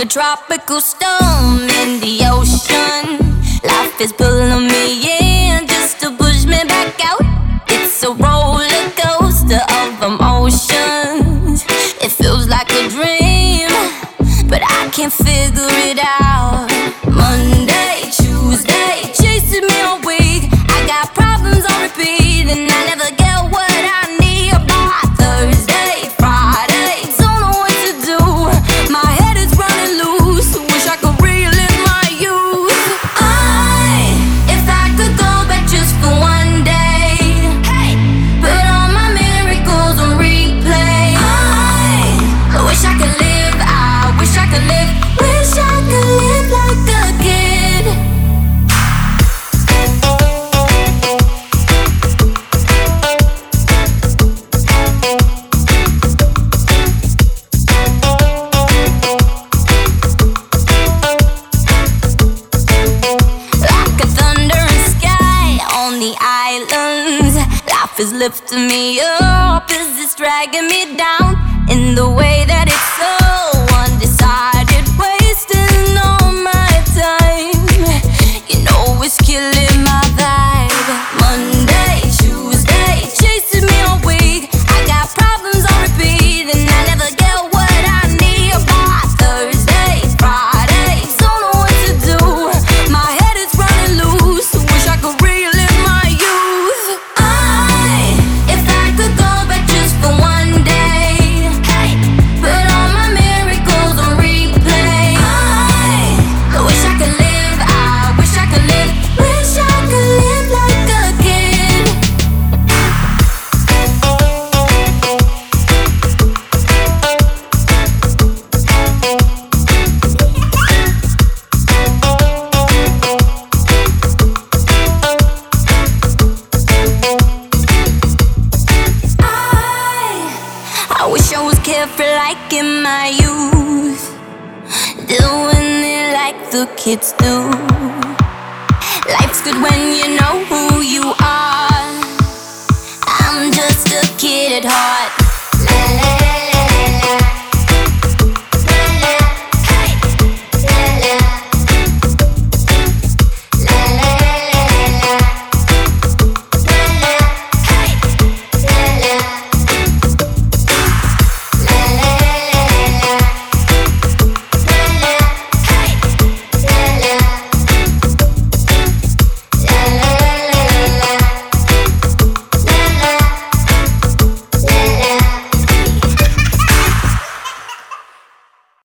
a tropical storm in the ocean. Life is pulling me in just to push me back out. It's a roller coaster of emotions. It feels like a dream, but I can't figure it out. Monday, Tuesday, chasing me all week. I got problems Life is lifting me up, is this dragging me down. In the wish I was carefree like in my youth, doing it like the kids do. Life's good when you know who you are. I'm just a kid at heart.